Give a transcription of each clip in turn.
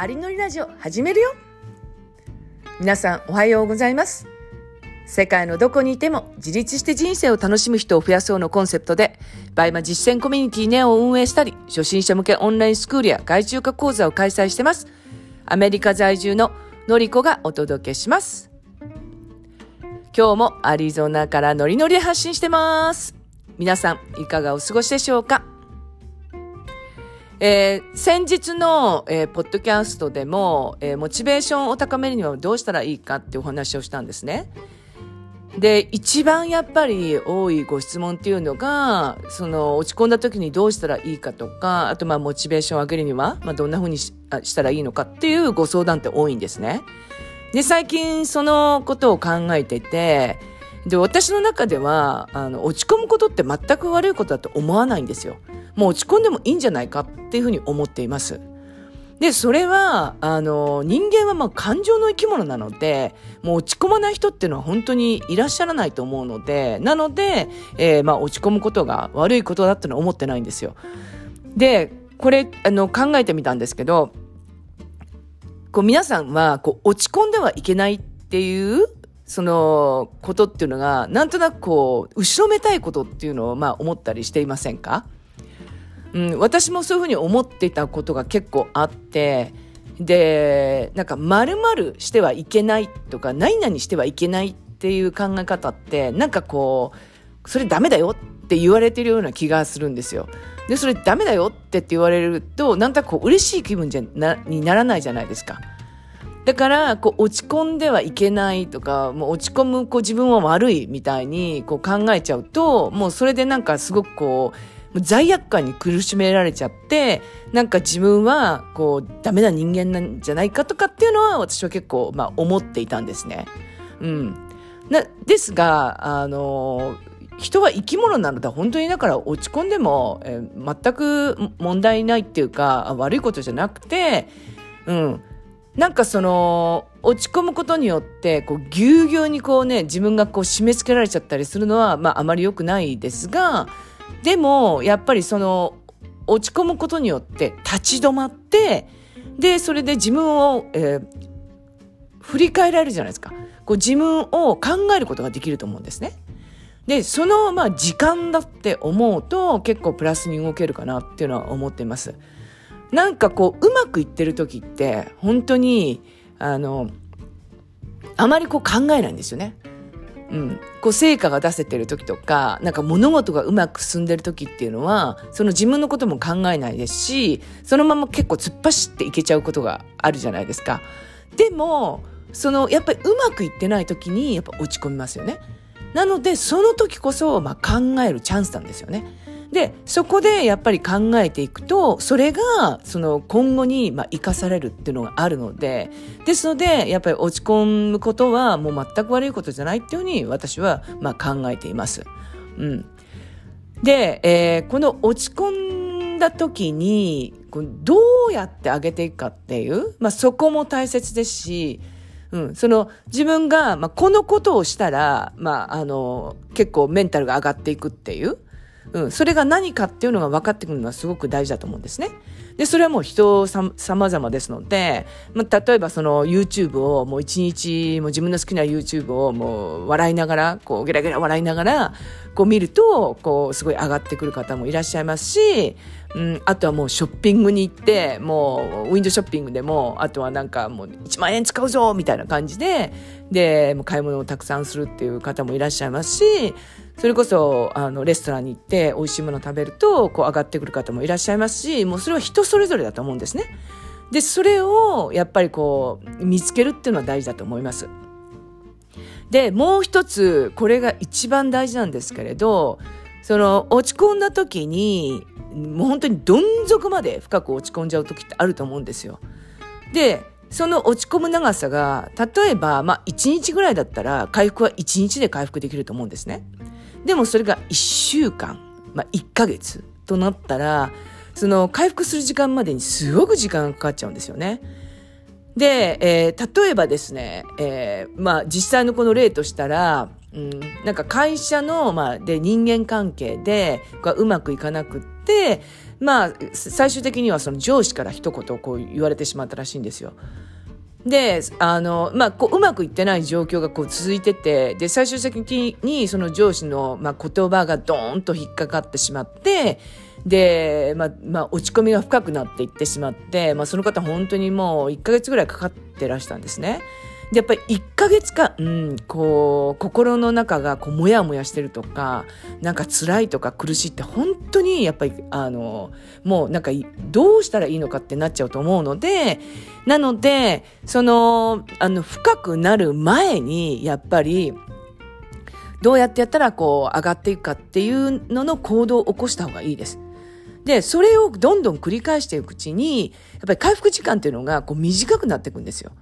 ありのりラジオ始めるよ。皆さんおはようございます。世界のどこにいても自立して人生を楽しむ人を増やそうのコンセプトでバイマ実践コミュニティネオを運営したり初心者向けオンラインスクールや外注化講座を開催してます。アメリカ在住ののりこがお届けします。今日もアリゾナからノリノリで発信してます。皆さんいかがお過ごしでしょうか？えー、先日の、えー、ポッドキャストでも、えー、モチベーションを高めるにはどうしたらいいかってお話をしたんですね。で、一番やっぱり多いご質問っていうのが、その落ち込んだ時にどうしたらいいかとか、あとまあモチベーションを上げるには、まあどんな風にししたらいいのかっていうご相談って多いんですね。で、最近そのことを考えてて、で、私の中では、あの、落ち込むことって全く悪いことだと思わないんですよ。もう落ち込んでもいいんじゃないかっていうふうに思っています。で、それは、あの、人間はまあ感情の生き物なので、もう落ち込まない人っていうのは本当にいらっしゃらないと思うので、なので、えー、まあ落ち込むことが悪いことだってのは思ってないんですよ。で、これ、あの、考えてみたんですけど、こう皆さんは、こう、落ち込んではいけないっていう、その、ことっていうのが、なんとなくこう、後ろめたいことっていうのを、まあ思ったりしていませんか？うん、私もそういうふうに思ってたことが結構あって、で、なんか、〇〇してはいけないとか、何々してはいけないっていう考え方って、なんかこう、それダメだよって言われてるような気がするんですよ。で、それダメだよってって言われると、なんとなくこう嬉しい気分じゃな、にならないじゃないですか。だから、こう、落ち込んではいけないとか、もう落ち込む、こう、自分は悪いみたいに、こう考えちゃうと、もうそれでなんかすごくこう、罪悪感に苦しめられちゃって、なんか自分は、こう、ダメな人間なんじゃないかとかっていうのは、私は結構、まあ、思っていたんですね。うん。な、ですが、あの、人は生き物なので、本当にだから落ち込んでも、えー、全く問題ないっていうか、悪いことじゃなくて、うん。なんかその、落ち込むことによって、こう、ぎゅうぎゅうにこうね、自分がこう締め付けられちゃったりするのは、まあ、あまり良くないですが、でも、やっぱりその、落ち込むことによって立ち止まって、で、それで自分を、えー、振り返られるじゃないですか。こう自分を考えることができると思うんですね。で、その、まあ、時間だって思うと、結構プラスに動けるかなっていうのは思っています。なんかこう、うまくいってる時って、本当に、あの、あまりこう考えないんですよね。うん、こう成果が出せてる時とか、なんか物事がうまく進んでる時っていうのは、その自分のことも考えないですし、そのまま結構突っ走っていけちゃうことがあるじゃないですか。でも、その、やっぱりうまくいってない時に、やっぱ落ち込みますよね。なので、その時こそ、まあ考えるチャンスなんですよね。で、そこでやっぱり考えていくと、それが、その今後に、まあ、生かされるっていうのがあるので、ですので、やっぱり落ち込むことはもう全く悪いことじゃないっていうふうに私は、まあ、考えています。うん。で、えー、この落ち込んだ時に、どうやって上げていくかっていう、まあ、そこも大切ですし、うん、その自分が、まあ、このことをしたら、まあ、あの、結構メンタルが上がっていくっていう、うん、それが何かっていうのが分かってくるのはすごく大事だと思うんですね。で、それはもう人さ様々ですので、まあ、例えばその YouTube をもう一日、もう自分の好きな YouTube をもう笑いながら、こうゲラゲラ笑いながら、こう見ると、こうすごい上がってくる方もいらっしゃいますし、うん、あとはもうショッピングに行って、もうウィンドショッピングでも、あとはなんかもう1万円使うぞみたいな感じで、で、もう買い物をたくさんするっていう方もいらっしゃいますし、それこそ、あの、レストランに行って美味しいもの食べると、こう上がってくる方もいらっしゃいますし、もうそれは人それぞれだと思うんですね。で、それをやっぱりこう、見つけるっていうのは大事だと思います。で、もう一つ、これが一番大事なんですけれど、その、落ち込んだ時に、もう本当にどん底まで深く落ち込んじゃう時ってあると思うんですよ。で、その落ち込む長さが、例えば、まあ、1日ぐらいだったら、回復は1日で回復できると思うんですね。でもそれが1週間、まあ、1ヶ月となったら、その回復する時間までにすごく時間がかかっちゃうんですよね。で、えー、例えばですね、えー、まあ実際のこの例としたら、うん、なんか会社の、まあ、で人間関係でうまくいかなくって、、まあ、最終的にはその上司から一言こう言われてしまったらしいんですよ。で、あの、まあ、こう、うまくいってない状況がこう続いてて、で、最終的にその上司の、まあ、言葉がドーンと引っかかってしまって、で、まあ、まあ、落ち込みが深くなっていってしまって、まあ、その方本当にもう1ヶ月ぐらいかかってらしたんですね。で、やっぱり1ヶ月間、うん、こう、心の中がこう、もやもやしてるとか、なんか辛いとか苦しいって本当にやっぱり、あの、もうなんかどうしたらいいのかってなっちゃうと思うので、なので、その、あの、深くなる前に、やっぱり、どうやってやったらこう上がっていくかっていうのの行動を起こした方がいいです。で、それをどんどん繰り返していくうちに、やっぱり回復時間っていうのがこう短くなっていくんですよ。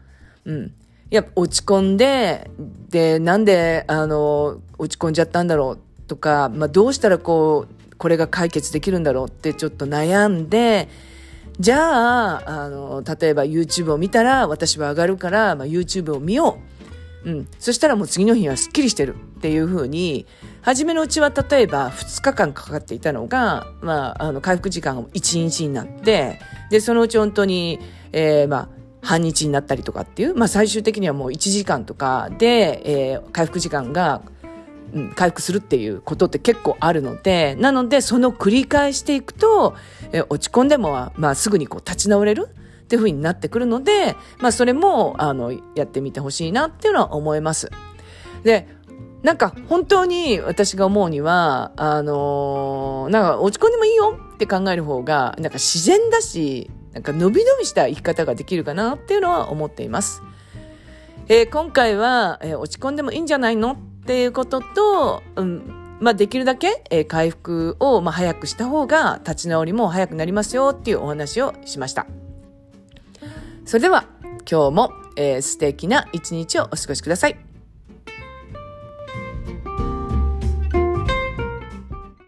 うん。いや、落ち込んで、で、なんで、あの、落ち込んじゃったんだろうとか、まあ、どうしたらこう、これが解決できるんだろうってちょっと悩んで、じゃあ、あの、例えば YouTube を見たら私は上がるから、まあ、YouTube を見よう。うん。そしたらもう次の日はスッキリしてるっていうふうに、初めのうちは例えば2日間かかっていたのが、まあ、あの、回復時間が1日になって、で、そのうち本当に、えー、まあ、半日になったりとかっていう、まあ最終的にはもう1時間とかで、えー、回復時間が、うん、回復するっていうことって結構あるので、なのでその繰り返していくと、えー、落ち込んでも、まあすぐにこう立ち直れるっていうふうになってくるので、まあそれも、あの、やってみてほしいなっていうのは思います。で、なんか本当に私が思うには、あのー、なんか落ち込んでもいいよって考える方が、なんか自然だし、なんか伸び伸びした生き方ができるかなっていうのは思っています。えー、今回は、えー、落ち込んでもいいんじゃないのっていうことと、うん、まあ、できるだけ、えー、回復を、まあ、早くした方が立ち直りも早くなりますよっていうお話をしました。それでは今日も、えー、素敵な一日をお過ごしください。